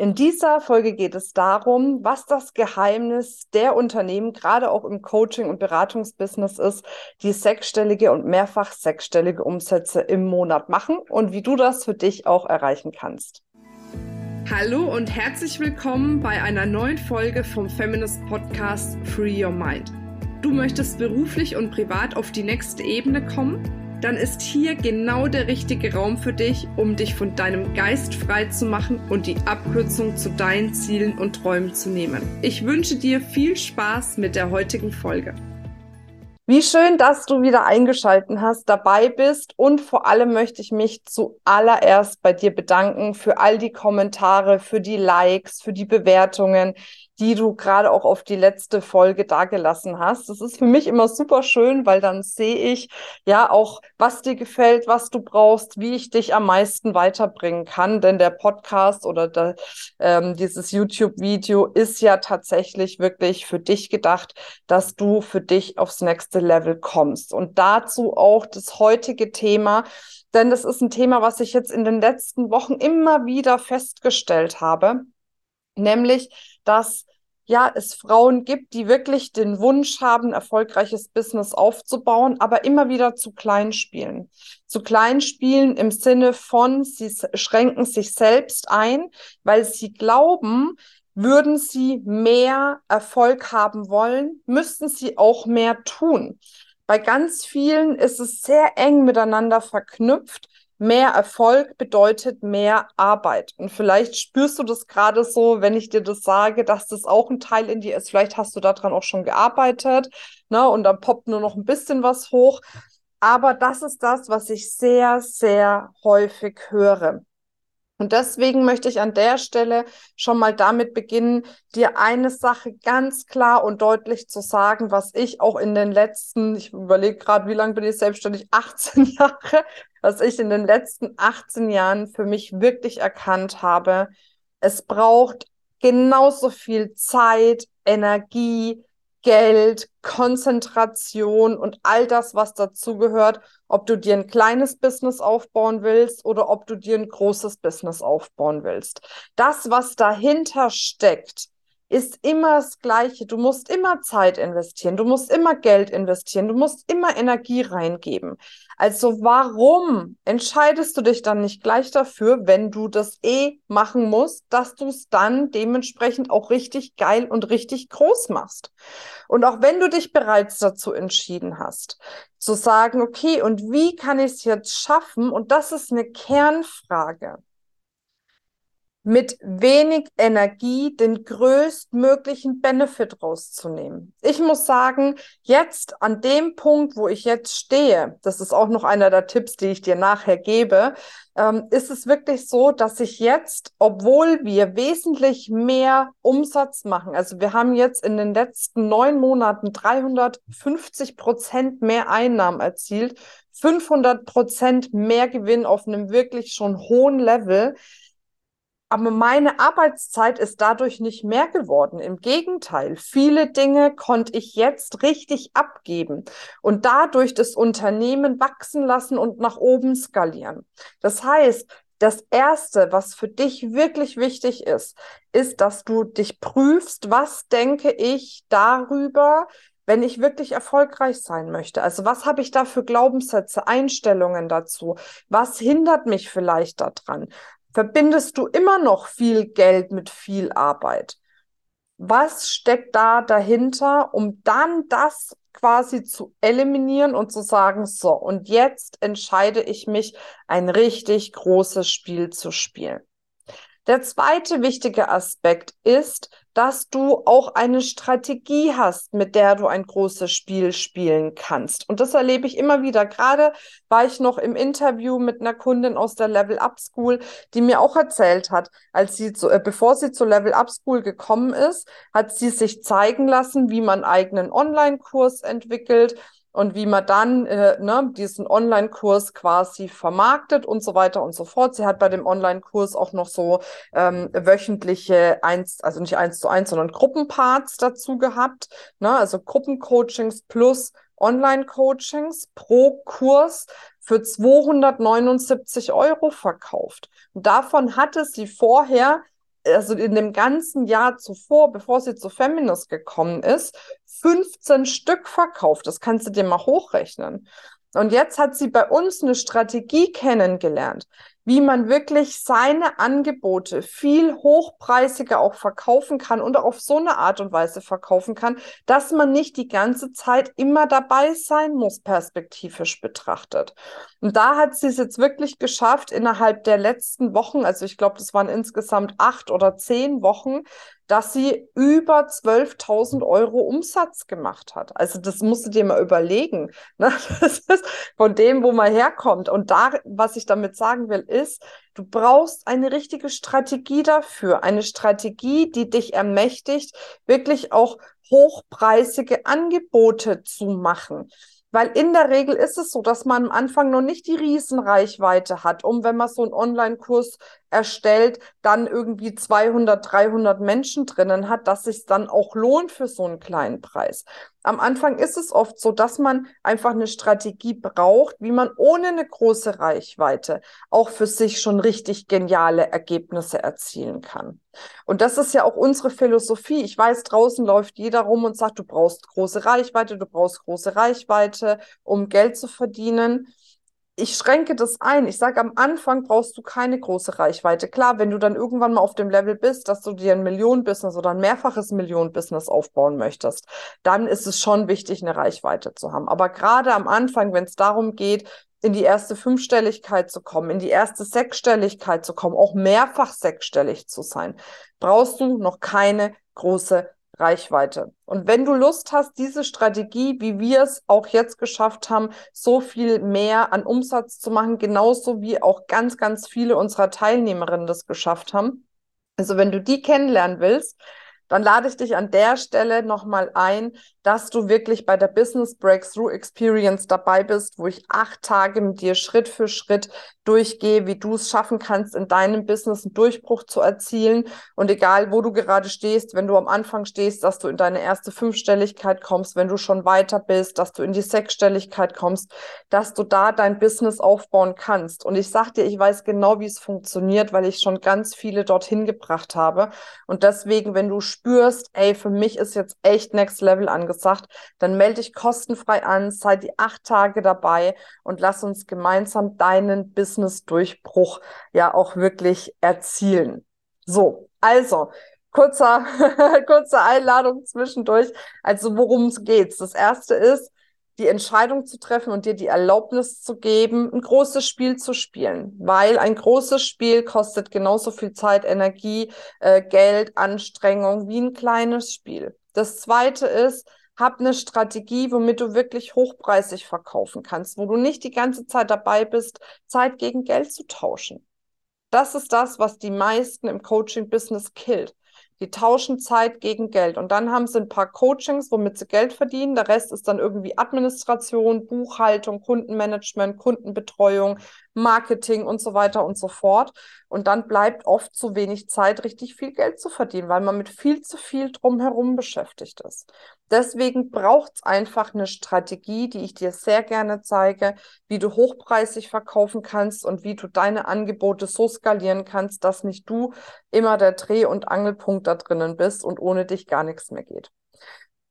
In dieser Folge geht es darum, was das Geheimnis der Unternehmen, gerade auch im Coaching- und Beratungsbusiness ist, die sechsstellige und mehrfach sechsstellige Umsätze im Monat machen und wie du das für dich auch erreichen kannst. Hallo und herzlich willkommen bei einer neuen Folge vom Feminist Podcast Free Your Mind. Du möchtest beruflich und privat auf die nächste Ebene kommen? Dann ist hier genau der richtige Raum für dich, um dich von deinem Geist frei zu machen und die Abkürzung zu deinen Zielen und Träumen zu nehmen. Ich wünsche dir viel Spaß mit der heutigen Folge. Wie schön, dass du wieder eingeschalten hast, dabei bist und vor allem möchte ich mich zuallererst bei dir bedanken für all die Kommentare, für die Likes, für die Bewertungen die du gerade auch auf die letzte Folge dagelassen hast. Das ist für mich immer super schön, weil dann sehe ich ja auch, was dir gefällt, was du brauchst, wie ich dich am meisten weiterbringen kann. Denn der Podcast oder der, ähm, dieses YouTube-Video ist ja tatsächlich wirklich für dich gedacht, dass du für dich aufs nächste Level kommst. Und dazu auch das heutige Thema, denn das ist ein Thema, was ich jetzt in den letzten Wochen immer wieder festgestellt habe, nämlich, dass ja, es Frauen gibt, die wirklich den Wunsch haben, erfolgreiches Business aufzubauen, aber immer wieder zu klein spielen. Zu klein spielen im Sinne von, sie schränken sich selbst ein, weil sie glauben, würden sie mehr Erfolg haben wollen, müssten sie auch mehr tun. Bei ganz vielen ist es sehr eng miteinander verknüpft, mehr Erfolg bedeutet mehr Arbeit. Und vielleicht spürst du das gerade so, wenn ich dir das sage, dass das auch ein Teil in dir ist. Vielleicht hast du daran auch schon gearbeitet, ne? Und dann poppt nur noch ein bisschen was hoch. Aber das ist das, was ich sehr, sehr häufig höre. Und deswegen möchte ich an der Stelle schon mal damit beginnen, dir eine Sache ganz klar und deutlich zu sagen, was ich auch in den letzten, ich überlege gerade, wie lange bin ich selbstständig, 18 Jahre, was ich in den letzten 18 Jahren für mich wirklich erkannt habe. Es braucht genauso viel Zeit, Energie, Geld, Konzentration und all das, was dazugehört, ob du dir ein kleines Business aufbauen willst oder ob du dir ein großes Business aufbauen willst. Das, was dahinter steckt, ist immer das Gleiche. Du musst immer Zeit investieren, du musst immer Geld investieren, du musst immer Energie reingeben. Also warum entscheidest du dich dann nicht gleich dafür, wenn du das eh machen musst, dass du es dann dementsprechend auch richtig geil und richtig groß machst? Und auch wenn du dich bereits dazu entschieden hast, zu sagen, okay, und wie kann ich es jetzt schaffen? Und das ist eine Kernfrage mit wenig Energie den größtmöglichen Benefit rauszunehmen. Ich muss sagen, jetzt an dem Punkt, wo ich jetzt stehe, das ist auch noch einer der Tipps, die ich dir nachher gebe, ähm, ist es wirklich so, dass ich jetzt, obwohl wir wesentlich mehr Umsatz machen, also wir haben jetzt in den letzten neun Monaten 350 Prozent mehr Einnahmen erzielt, 500 Prozent mehr Gewinn auf einem wirklich schon hohen Level, aber meine Arbeitszeit ist dadurch nicht mehr geworden. Im Gegenteil, viele Dinge konnte ich jetzt richtig abgeben und dadurch das Unternehmen wachsen lassen und nach oben skalieren. Das heißt, das Erste, was für dich wirklich wichtig ist, ist, dass du dich prüfst, was denke ich darüber, wenn ich wirklich erfolgreich sein möchte. Also was habe ich da für Glaubenssätze, Einstellungen dazu? Was hindert mich vielleicht daran? Verbindest du immer noch viel Geld mit viel Arbeit. Was steckt da dahinter, um dann das quasi zu eliminieren und zu sagen, so, und jetzt entscheide ich mich, ein richtig großes Spiel zu spielen. Der zweite wichtige Aspekt ist, dass du auch eine Strategie hast, mit der du ein großes Spiel spielen kannst. Und das erlebe ich immer wieder. Gerade war ich noch im Interview mit einer Kundin aus der Level Up School, die mir auch erzählt hat, als sie zu, äh, bevor sie zur Level Up School gekommen ist, hat sie sich zeigen lassen, wie man eigenen Online-Kurs entwickelt, und wie man dann äh, ne, diesen Online-Kurs quasi vermarktet und so weiter und so fort. Sie hat bei dem Online-Kurs auch noch so ähm, wöchentliche eins, also nicht eins zu eins, sondern Gruppenparts dazu gehabt. Ne? Also Gruppencoachings plus Online-Coachings pro Kurs für 279 Euro verkauft. Und davon hatte sie vorher also in dem ganzen Jahr zuvor, bevor sie zu Feminist gekommen ist, 15 Stück verkauft. Das kannst du dir mal hochrechnen. Und jetzt hat sie bei uns eine Strategie kennengelernt, wie man wirklich seine Angebote viel hochpreisiger auch verkaufen kann und auf so eine Art und Weise verkaufen kann, dass man nicht die ganze Zeit immer dabei sein muss, perspektivisch betrachtet. Und da hat sie es jetzt wirklich geschafft, innerhalb der letzten Wochen, also ich glaube, das waren insgesamt acht oder zehn Wochen, dass sie über 12.000 Euro Umsatz gemacht hat. Also das musst du dir mal überlegen. Ne? Das ist von dem, wo man herkommt. Und da, was ich damit sagen will, ist, du brauchst eine richtige Strategie dafür. Eine Strategie, die dich ermächtigt, wirklich auch hochpreisige Angebote zu machen. Weil in der Regel ist es so, dass man am Anfang noch nicht die Riesenreichweite hat, um, wenn man so einen Online-Kurs erstellt, dann irgendwie 200, 300 Menschen drinnen hat, dass sich dann auch lohnt für so einen kleinen Preis. Am Anfang ist es oft so, dass man einfach eine Strategie braucht, wie man ohne eine große Reichweite auch für sich schon richtig geniale Ergebnisse erzielen kann. Und das ist ja auch unsere Philosophie. Ich weiß, draußen läuft jeder rum und sagt, du brauchst große Reichweite, du brauchst große Reichweite, um Geld zu verdienen ich schränke das ein. Ich sage, am Anfang brauchst du keine große Reichweite. Klar, wenn du dann irgendwann mal auf dem Level bist, dass du dir ein Millionen-Business oder ein mehrfaches Millionen-Business aufbauen möchtest, dann ist es schon wichtig, eine Reichweite zu haben. Aber gerade am Anfang, wenn es darum geht, in die erste Fünfstelligkeit zu kommen, in die erste Sechsstelligkeit zu kommen, auch mehrfach sechsstellig zu sein, brauchst du noch keine große Reichweite. Und wenn du Lust hast, diese Strategie, wie wir es auch jetzt geschafft haben, so viel mehr an Umsatz zu machen, genauso wie auch ganz, ganz viele unserer Teilnehmerinnen das geschafft haben. Also wenn du die kennenlernen willst, dann lade ich dich an der Stelle nochmal ein, dass du wirklich bei der Business Breakthrough Experience dabei bist, wo ich acht Tage mit dir Schritt für Schritt durchgehe, wie du es schaffen kannst, in deinem Business einen Durchbruch zu erzielen. Und egal, wo du gerade stehst, wenn du am Anfang stehst, dass du in deine erste Fünfstelligkeit kommst, wenn du schon weiter bist, dass du in die Sechsstelligkeit kommst, dass du da dein Business aufbauen kannst. Und ich sag dir, ich weiß genau, wie es funktioniert, weil ich schon ganz viele dorthin gebracht habe. Und deswegen, wenn du spürst, ey, für mich ist jetzt echt Next Level angesagt, dann melde dich kostenfrei an, sei die acht Tage dabei und lass uns gemeinsam deinen Business-Durchbruch ja auch wirklich erzielen. So, also, kurzer, kurze Einladung zwischendurch. Also, worum es geht. Das erste ist, die Entscheidung zu treffen und dir die Erlaubnis zu geben, ein großes Spiel zu spielen, weil ein großes Spiel kostet genauso viel Zeit, Energie, äh, Geld, Anstrengung wie ein kleines Spiel. Das zweite ist, hab eine Strategie, womit du wirklich hochpreisig verkaufen kannst, wo du nicht die ganze Zeit dabei bist, Zeit gegen Geld zu tauschen. Das ist das, was die meisten im Coaching-Business killt. Die tauschen Zeit gegen Geld. Und dann haben sie ein paar Coachings, womit sie Geld verdienen. Der Rest ist dann irgendwie Administration, Buchhaltung, Kundenmanagement, Kundenbetreuung, Marketing und so weiter und so fort. Und dann bleibt oft zu wenig Zeit, richtig viel Geld zu verdienen, weil man mit viel zu viel drumherum beschäftigt ist. Deswegen braucht es einfach eine Strategie, die ich dir sehr gerne zeige, wie du hochpreisig verkaufen kannst und wie du deine Angebote so skalieren kannst, dass nicht du immer der Dreh- und Angelpunkt da drinnen bist und ohne dich gar nichts mehr geht.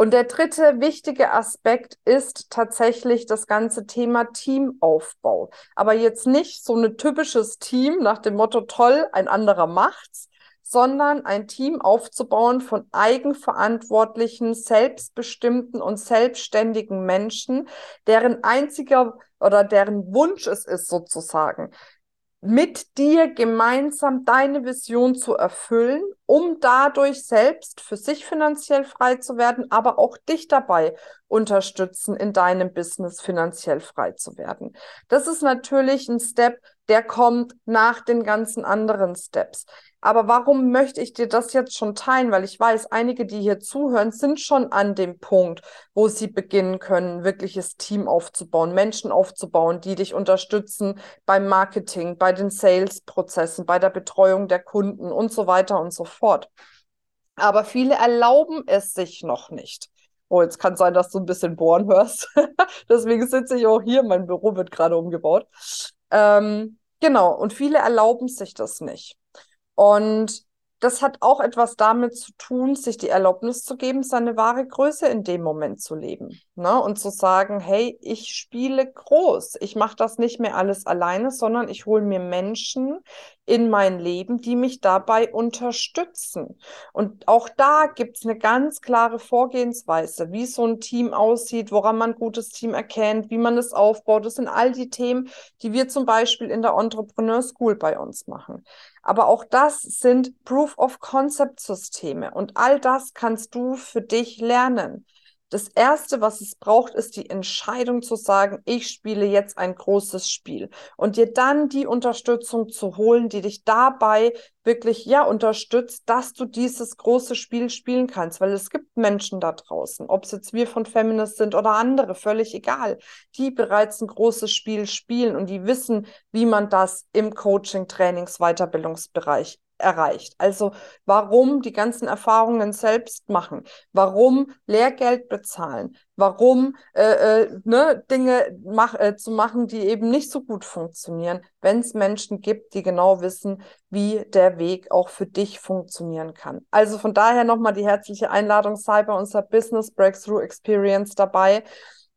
Und der dritte wichtige Aspekt ist tatsächlich das ganze Thema Teamaufbau. Aber jetzt nicht so ein typisches Team nach dem Motto, toll, ein anderer macht's, sondern ein Team aufzubauen von eigenverantwortlichen, selbstbestimmten und selbstständigen Menschen, deren einziger oder deren Wunsch es ist sozusagen, mit dir gemeinsam deine Vision zu erfüllen, um dadurch selbst für sich finanziell frei zu werden, aber auch dich dabei unterstützen, in deinem Business finanziell frei zu werden. Das ist natürlich ein Step, der kommt nach den ganzen anderen Steps. Aber warum möchte ich dir das jetzt schon teilen? Weil ich weiß, einige, die hier zuhören, sind schon an dem Punkt, wo sie beginnen können, wirkliches Team aufzubauen, Menschen aufzubauen, die dich unterstützen beim Marketing, bei den Sales-Prozessen, bei der Betreuung der Kunden und so weiter und so fort. Aber viele erlauben es sich noch nicht. Oh, jetzt kann sein, dass du ein bisschen bohren hörst. Deswegen sitze ich auch hier. Mein Büro wird gerade umgebaut. Ähm, genau. Und viele erlauben sich das nicht. Und das hat auch etwas damit zu tun, sich die Erlaubnis zu geben, seine wahre Größe in dem Moment zu leben. Ne? Und zu sagen, hey, ich spiele groß. Ich mache das nicht mehr alles alleine, sondern ich hole mir Menschen in mein Leben, die mich dabei unterstützen. Und auch da gibt es eine ganz klare Vorgehensweise, wie so ein Team aussieht, woran man ein gutes Team erkennt, wie man es aufbaut. Das sind all die Themen, die wir zum Beispiel in der Entrepreneur School bei uns machen. Aber auch das sind Proof of Concept Systeme und all das kannst du für dich lernen. Das Erste, was es braucht, ist die Entscheidung zu sagen, ich spiele jetzt ein großes Spiel. Und dir dann die Unterstützung zu holen, die dich dabei wirklich ja unterstützt, dass du dieses große Spiel spielen kannst, weil es gibt Menschen da draußen, ob es jetzt wir von Feminist sind oder andere, völlig egal, die bereits ein großes Spiel spielen und die wissen, wie man das im Coaching, Trainings, Weiterbildungsbereich erreicht. Also warum die ganzen Erfahrungen selbst machen, warum Lehrgeld bezahlen, warum äh, äh, ne, Dinge mach, äh, zu machen, die eben nicht so gut funktionieren, wenn es Menschen gibt, die genau wissen, wie der Weg auch für dich funktionieren kann. Also von daher nochmal die herzliche Einladung, sei bei unserer Business Breakthrough Experience dabei.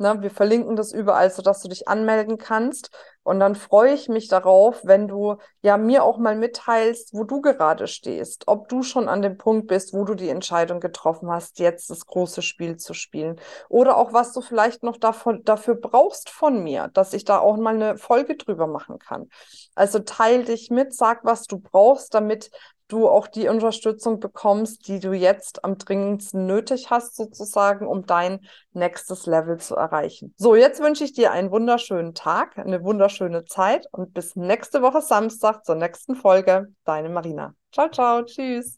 Ne, wir verlinken das überall, sodass du dich anmelden kannst. Und dann freue ich mich darauf, wenn du ja mir auch mal mitteilst, wo du gerade stehst, ob du schon an dem Punkt bist, wo du die Entscheidung getroffen hast, jetzt das große Spiel zu spielen. Oder auch, was du vielleicht noch davon, dafür brauchst von mir, dass ich da auch mal eine Folge drüber machen kann. Also teil dich mit, sag, was du brauchst, damit du auch die Unterstützung bekommst, die du jetzt am dringendsten nötig hast, sozusagen, um dein nächstes Level zu erreichen. So, jetzt wünsche ich dir einen wunderschönen Tag, eine wunderschöne Zeit und bis nächste Woche Samstag zur nächsten Folge. Deine Marina. Ciao, ciao, tschüss.